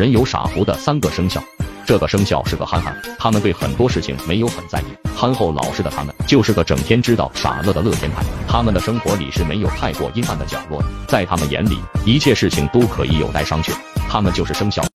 人有傻福的三个生肖，这个生肖是个憨憨，他们对很多事情没有很在意，憨厚老实的他们就是个整天知道傻乐的乐天派，他们的生活里是没有太过阴暗的角落的，在他们眼里一切事情都可以有待商榷，他们就是生肖。